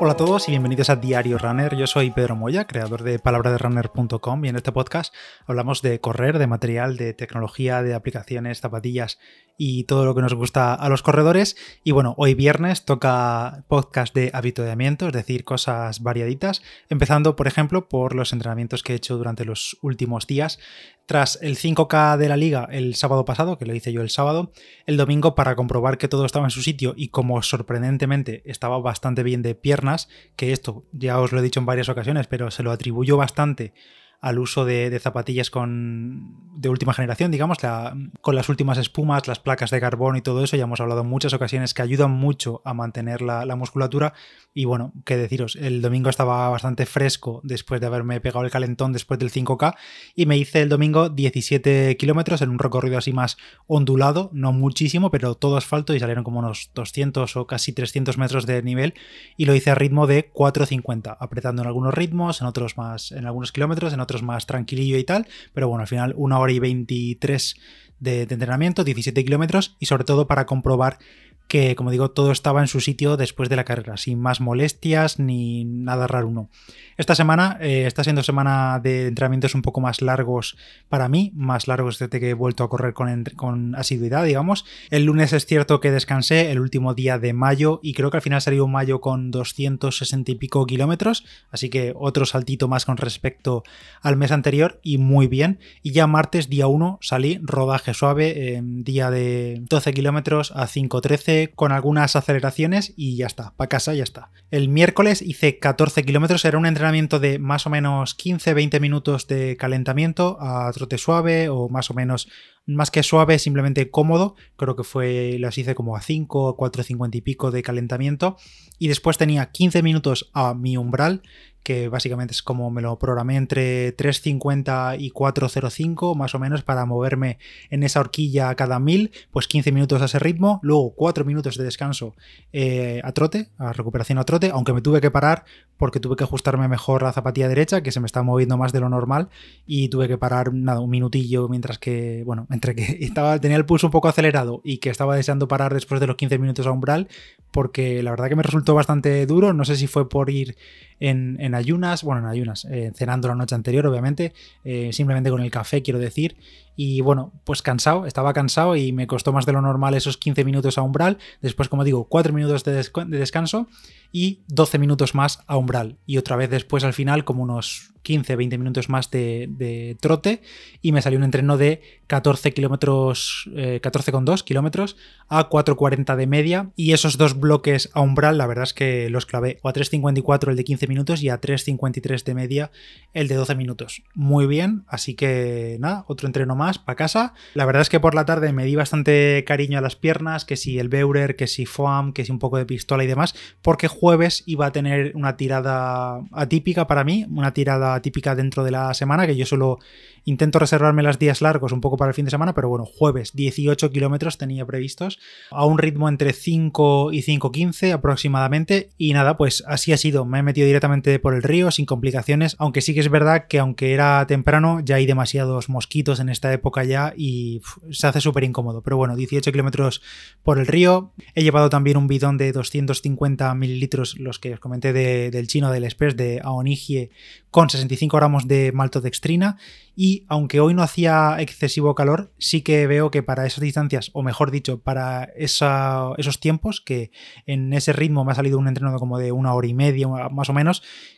Hola a todos y bienvenidos a Diario Runner. Yo soy Pedro Moya, creador de palabraderunner.com y en este podcast hablamos de correr, de material, de tecnología, de aplicaciones, zapatillas y todo lo que nos gusta a los corredores. Y bueno, hoy viernes toca podcast de habituamiento, es decir, cosas variaditas, empezando por ejemplo por los entrenamientos que he hecho durante los últimos días. Tras el 5K de la liga el sábado pasado, que lo hice yo el sábado, el domingo para comprobar que todo estaba en su sitio y como sorprendentemente estaba bastante bien de piernas, que esto ya os lo he dicho en varias ocasiones, pero se lo atribuyo bastante al uso de, zapatillas con, de última generación, digamos, con las últimas espumas, las placas de carbón y todo eso. Ya hemos hablado en muchas ocasiones que ayudan mucho a mantener la, musculatura. Y bueno, qué deciros, el domingo estaba bastante fresco después de haberme pegado el calentón después del 5K y me hice el domingo 17 kilómetros en un recorrido así más ondulado, no muchísimo, pero todo asfalto y salieron como unos 200 o casi 300 metros de nivel y lo hice a ritmo de 4.50, apretando en algunos ritmos, en otros más, en algunos kilómetros, en otros más tranquilillo y tal, pero bueno, al final una hora y 23 de, de entrenamiento, 17 kilómetros y sobre todo para comprobar que, como digo, todo estaba en su sitio después de la carrera, sin más molestias ni nada raro uno. Esta semana eh, está siendo semana de entrenamientos un poco más largos para mí, más largos desde que he vuelto a correr con, con asiduidad, digamos. El lunes es cierto que descansé, el último día de mayo, y creo que al final salió un mayo con 260 y pico kilómetros, así que otro saltito más con respecto al mes anterior, y muy bien. Y ya martes, día 1, salí, rodaje suave, día de 12 kilómetros a 5.13 con algunas aceleraciones y ya está, para casa ya está. El miércoles hice 14 kilómetros, era un entrenamiento de más o menos 15-20 minutos de calentamiento a trote suave o más o menos más que suave, simplemente cómodo. Creo que fue, las hice como a 5, 4.50 y pico de calentamiento. Y después tenía 15 minutos a mi umbral, que básicamente es como me lo programé entre 3.50 y 4.05 más o menos para moverme en esa horquilla cada mil, pues 15 minutos a ese ritmo, luego 4 minutos de descanso eh, a trote, a recuperación a trote, aunque me tuve que parar porque tuve que ajustarme mejor la zapatilla derecha, que se me estaba moviendo más de lo normal, y tuve que parar nada, un minutillo mientras que, bueno, entre que estaba, tenía el pulso un poco acelerado y que estaba deseando parar después de los 15 minutos a umbral, porque la verdad que me resultó bastante duro, no sé si fue por ir en, ayunas, bueno, en ayunas, eh, cenando la noche anterior, obviamente, eh, simplemente con el café, quiero decir, y bueno, pues cansado, estaba cansado y me costó más de lo normal esos 15 minutos a umbral, después, como digo, 4 minutos de, de descanso y 12 minutos más a umbral, y otra vez después al final como unos 15-20 minutos más de, trote y me salió un entreno de 14 kilómetros, 14,2 eh, kilómetros a 4,40 de media. Y esos dos bloques a umbral la verdad es que los clavé o a 3,54 el de 15 minutos y a 3,53 de media el de 12 minutos. Muy bien, así que nada, otro entreno más para casa. La verdad es que por la tarde me di bastante cariño a las piernas, que si el Beurer, que si Foam, que si un poco de pistola y demás, porque jueves iba a tener una tirada atípica para mí, una tirada típica dentro de la semana, que yo solo intento reservarme los días largos un poco para el fin de semana, pero bueno, jueves 18 kilómetros tenía previstos, a un ritmo entre 5 y 5.15 aproximadamente, y nada, pues así ha sido, me he metido directamente por el río sin complicaciones, aunque sí que es verdad que aunque era temprano, ya hay demasiados mosquitos en esta época ya y se hace súper incómodo, pero bueno, 18 kilómetros por el río, he llevado también un bidón de 250 mililitros, los que os comenté del chino del Express de Aonigie, con 65 gramos de maltodextrina y aunque hoy no hacía excesivo calor, sí que veo que para esas distancias, o mejor dicho, para esos tiempos, que en ese ritmo me ha salido un entreno como de una hora y media, más o menos,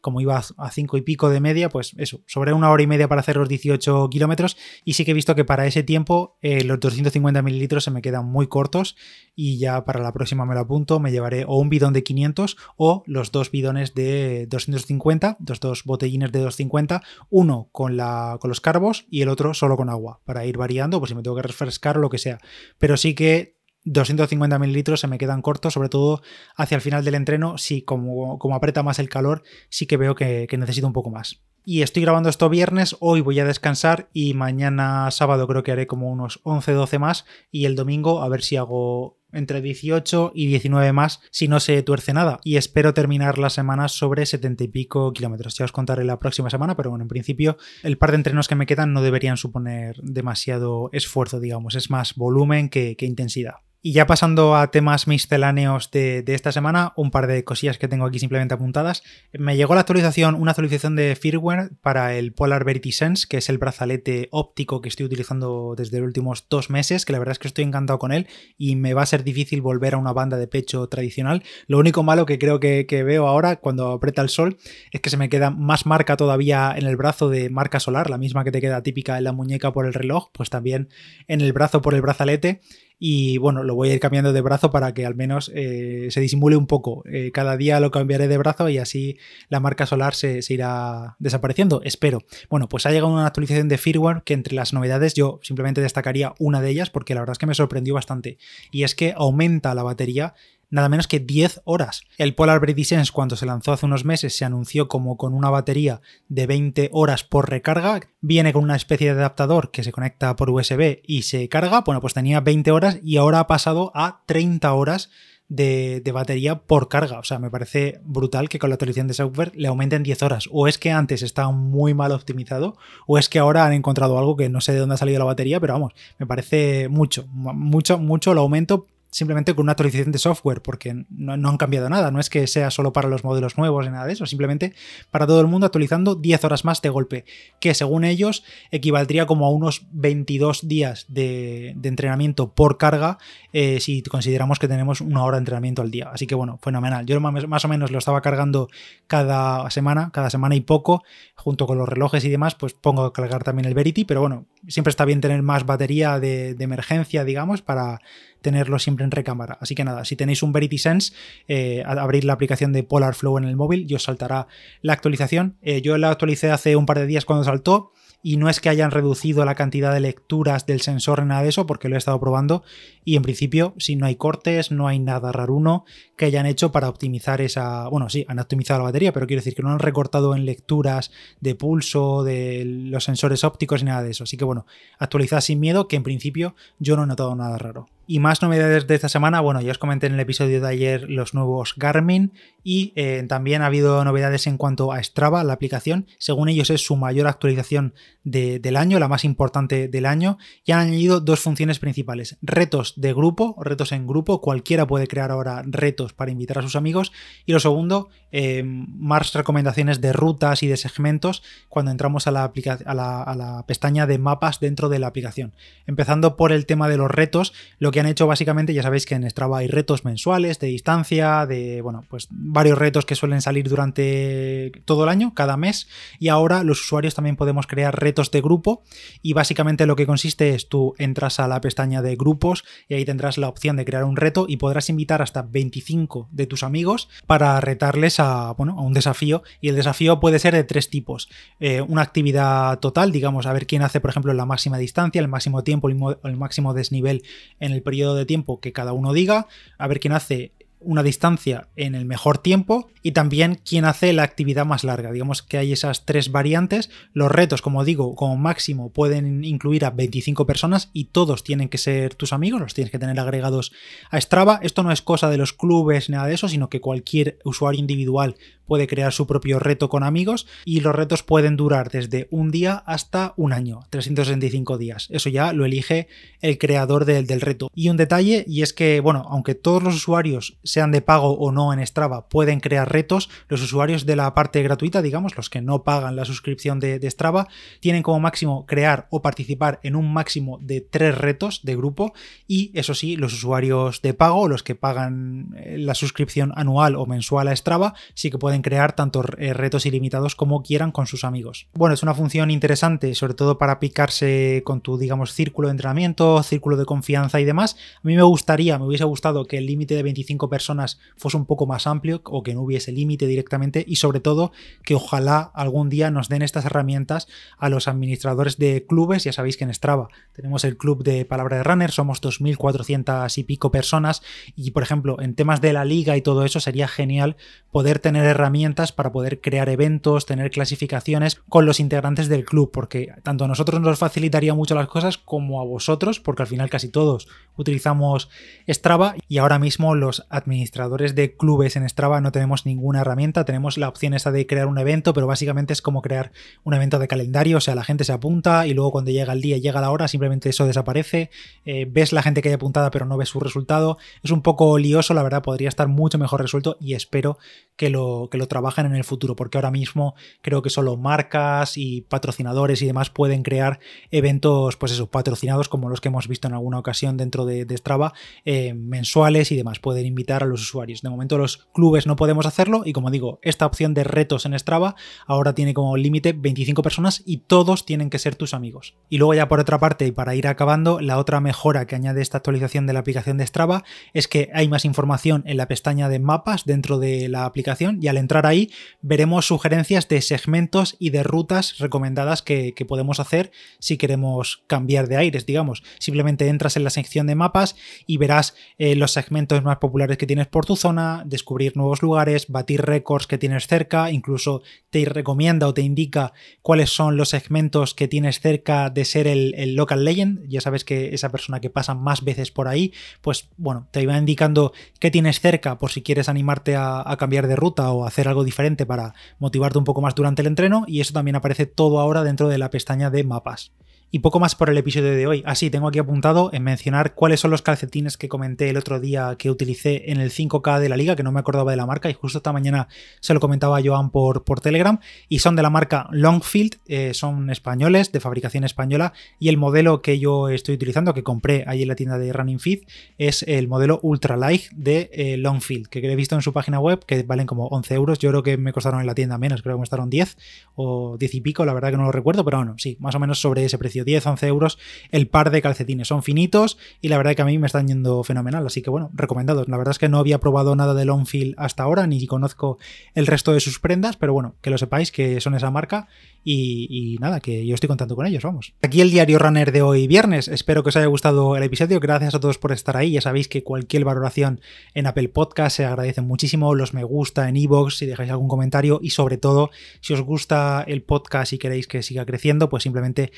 como iba a cinco y pico de media, pues eso, sobre una hora y media para hacer los 18 kilómetros, y sí que he visto que para ese tiempo eh, los 250 mililitros se me quedan muy cortos, y ya para la próxima me lo apunto, me llevaré o un bidón de 500 o los dos bidones de 250, los dos botellines de 250, uno con, la, con los carbos y el otro solo con agua, para ir variando, por si me tengo que refrescar o lo que sea. Pero sí que 250 mililitros se me quedan cortos, sobre todo hacia el final del entreno, si como, como aprieta más el calor, sí que veo que, necesito un poco más. Y estoy grabando esto viernes, hoy voy a descansar y mañana sábado creo que haré como unos 11-12 más y el domingo a ver si hago entre 18 y 19 más si no se tuerce nada. Y espero terminar la semana sobre 70 y pico kilómetros. Ya os contaré la próxima semana, pero bueno, en principio el par de entrenos que me quedan no deberían suponer demasiado esfuerzo, digamos. Es más volumen que, intensidad. Y ya pasando a temas misceláneos de, esta semana, un par de cosillas que tengo aquí simplemente apuntadas. Me llegó la actualización, una actualización de firmware para el Polar Verity Sense, que es el brazalete óptico que estoy utilizando desde los últimos dos meses, que la verdad es que estoy encantado con él y me va a ser difícil volver a una banda de pecho tradicional. Lo único malo que creo que, que veo ahora cuando aprieta el sol es que se me queda más marca todavía en el brazo de marca solar, la misma que te queda típica en la muñeca por el reloj, pues también en el brazo por el brazalete y bueno, lo voy a ir cambiando de brazo para que al menos eh, se disimule un poco. Eh, cada día lo cambiaré de brazo y así la marca solar se, irá desapareciendo, espero. Bueno, pues ha llegado una actualización de firmware que entre las novedades yo simplemente destacaría una de ellas porque la verdad es que me sorprendió bastante. Y es que aumenta la batería nada menos que 10 horas. El Polar Brady Sense cuando se lanzó hace unos meses se anunció como con una batería de 20 horas por recarga, viene con una especie de adaptador que se conecta por USB y se carga, bueno pues tenía 20 horas y ahora ha pasado a 30 horas de, batería por carga. O sea, me parece brutal que con la actualización de software le aumenten 10 horas. O es que antes estaba muy mal optimizado, o es que ahora han encontrado algo que no sé de dónde ha salido la batería, pero vamos, me parece mucho, mucho, mucho el aumento simplemente con una actualización de software, porque no, han cambiado nada, no es que sea solo para los modelos nuevos ni nada de eso, simplemente para todo el mundo actualizando 10 horas más de golpe, que según ellos equivaldría como a unos 22 días de, entrenamiento por carga eh, si consideramos que tenemos una hora de entrenamiento al día. Así que bueno, fenomenal. Yo más o menos lo estaba cargando cada semana, cada semana y poco, junto con los relojes y demás, pues pongo a cargar también el Verity, pero bueno, siempre está bien tener más batería de, de emergencia, digamos, para tenerlo siempre en recámara. Así que nada, si tenéis un Verity Sense, eh, abrir la aplicación de Polar Flow en el móvil y os saltará la actualización. Eh, yo la actualicé hace un par de días cuando saltó y no es que hayan reducido la cantidad de lecturas del sensor ni nada de eso, porque lo he estado probando y en principio, si no hay cortes, no hay nada raruno que hayan hecho para optimizar esa. Bueno, sí, han optimizado la batería, pero quiero decir que no han recortado en lecturas de pulso, de los sensores ópticos ni nada de eso. Así que bueno, actualizad sin miedo, que en principio yo no he notado nada raro. Y más novedades de esta semana, bueno, ya os comenté en el episodio de ayer los nuevos Garmin y eh, también ha habido novedades en cuanto a Strava, la aplicación. Según ellos es su mayor actualización del año, la más importante del año, y han añadido dos funciones principales. Retos de grupo, retos en grupo, cualquiera puede crear ahora retos para invitar a sus amigos. Y lo segundo, eh, más recomendaciones de rutas y de segmentos cuando entramos a la, a, a la pestaña de mapas dentro de la aplicación. Empezando por el tema de los retos, lo que han hecho básicamente, ya sabéis que en Strava hay retos mensuales, de distancia, de, bueno, pues varios retos que suelen salir durante todo el año, cada mes, y ahora los usuarios también podemos crear retos de grupo y básicamente lo que consiste es tú entras a la pestaña de grupos y ahí tendrás la opción de crear un reto y podrás invitar hasta 25 de tus amigos para retarles a, bueno, a un desafío y el desafío puede ser de tres tipos. Eh, una actividad total, digamos, a ver quién hace, por ejemplo, la máxima distancia, el máximo tiempo, el máximo desnivel en el periodo de tiempo que cada uno diga, a ver quién hace una distancia en el mejor tiempo y también quién hace la actividad más larga. Digamos que hay esas tres variantes. Los retos, como digo, como máximo pueden incluir a 25 personas y todos tienen que ser tus amigos, los tienes que tener agregados a Strava. Esto no es cosa de los clubes nada de eso, sino que cualquier usuario individual puede crear su propio reto con amigos y los retos pueden durar desde un día hasta un año, 365 días. Eso ya lo elige el creador del, del reto. Y un detalle, y es que, bueno, aunque todos los usuarios sean de pago o no en Strava, pueden crear retos, los usuarios de la parte gratuita, digamos, los que no pagan la suscripción de, de Strava, tienen como máximo crear o participar en un máximo de tres retos de grupo y eso sí, los usuarios de pago, los que pagan eh, la suscripción anual o mensual a Strava, sí que pueden crear tanto eh, retos ilimitados como quieran con sus amigos. Bueno, es una función interesante, sobre todo para picarse con tu, digamos, círculo de entrenamiento, círculo de confianza y demás. A mí me gustaría, me hubiese gustado que el límite de 25 personas fuese un poco más amplio o que no hubiese límite directamente y sobre todo que ojalá algún día nos den estas herramientas a los administradores de clubes. Ya sabéis que en Strava tenemos el club de Palabra de Runner, somos 2.400 y pico personas y por ejemplo en temas de la liga y todo eso sería genial poder tener herramientas herramientas para poder crear eventos, tener clasificaciones con los integrantes del club, porque tanto a nosotros nos facilitaría mucho las cosas como a vosotros, porque al final casi todos utilizamos Strava y ahora mismo los administradores de clubes en Strava no tenemos ninguna herramienta, tenemos la opción esta de crear un evento, pero básicamente es como crear un evento de calendario, o sea, la gente se apunta y luego cuando llega el día, llega la hora, simplemente eso desaparece, eh, ves la gente que hay apuntada pero no ves su resultado, es un poco lioso, la verdad, podría estar mucho mejor resuelto y espero que lo, que lo trabajen en el futuro, porque ahora mismo creo que solo marcas y patrocinadores y demás pueden crear eventos, pues eso, patrocinados como los que hemos visto en alguna ocasión dentro de, Strava, eh, mensuales y demás, pueden invitar a los usuarios. De momento los clubes no podemos hacerlo y como digo, esta opción de retos en Strava ahora tiene como límite 25 personas y todos tienen que ser tus amigos. Y luego ya por otra parte, y para ir acabando, la otra mejora que añade esta actualización de la aplicación de Strava es que hay más información en la pestaña de mapas dentro de la aplicación y al entrar ahí veremos sugerencias de segmentos y de rutas recomendadas que, podemos hacer si queremos cambiar de aires, digamos. Simplemente entras en la sección de mapas y verás eh, los segmentos más populares que tienes por tu zona, descubrir nuevos lugares, batir récords que tienes cerca, incluso te recomienda o te indica cuáles son los segmentos que tienes cerca de ser el, local legend. Ya sabes que esa persona que pasa más veces por ahí, pues bueno, te va indicando qué tienes cerca por si quieres animarte a, a cambiar de ruta o hacer algo diferente para motivarte un poco más durante el entreno y eso también aparece todo ahora dentro de la pestaña de mapas. Y poco más por el episodio de hoy. Así, tengo aquí apuntado en mencionar cuáles son los calcetines que comenté el otro día que utilicé en el 5K de la liga, que no me acordaba de la marca, y justo esta mañana se lo comentaba a Joan por, por Telegram, y son de la marca Longfield, eh, son españoles, de fabricación española, y el modelo que yo estoy utilizando, que compré ahí en la tienda de Running Fit, es el modelo Ultralight de eh, Longfield, que he visto en su página web, que valen como 11 euros, yo creo que me costaron en la tienda menos, creo que me costaron 10 o 10 y pico, la verdad que no lo recuerdo, pero bueno, sí, más o menos sobre ese precio 10-11 euros el par de calcetines. Son finitos y la verdad que a mí me están yendo fenomenal, así que bueno, recomendados. La verdad es que no había probado nada de Longfield hasta ahora, ni conozco el resto de sus prendas, pero bueno, que lo sepáis que son esa marca y, nada, que yo estoy contando con ellos, vamos. Aquí el diario runner de hoy viernes. Espero que os haya gustado el episodio. Gracias a todos por estar ahí. Ya sabéis que cualquier valoración en Apple Podcast se agradece muchísimo. Los me gusta en iVoox, si dejáis algún comentario y sobre todo, si os gusta el podcast y queréis que siga creciendo, pues simplemente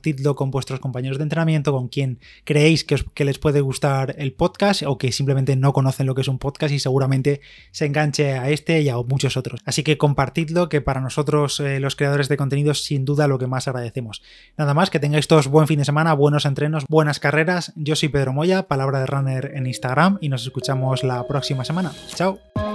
compartidlo con vuestros compañeros de entrenamiento, con quien creéis que, les puede gustar el podcast o que simplemente no conocen lo que es un podcast y seguramente se enganche a este y a muchos otros. Así que compartidlo, que para nosotros eh, los creadores de contenidos sin duda lo que más agradecemos. Nada más, que tengáis todos buen fin de semana, buenos entrenos, buenas carreras. Yo soy Pedro Moya, palabra de runner en Instagram y nos escuchamos la próxima semana. Chao.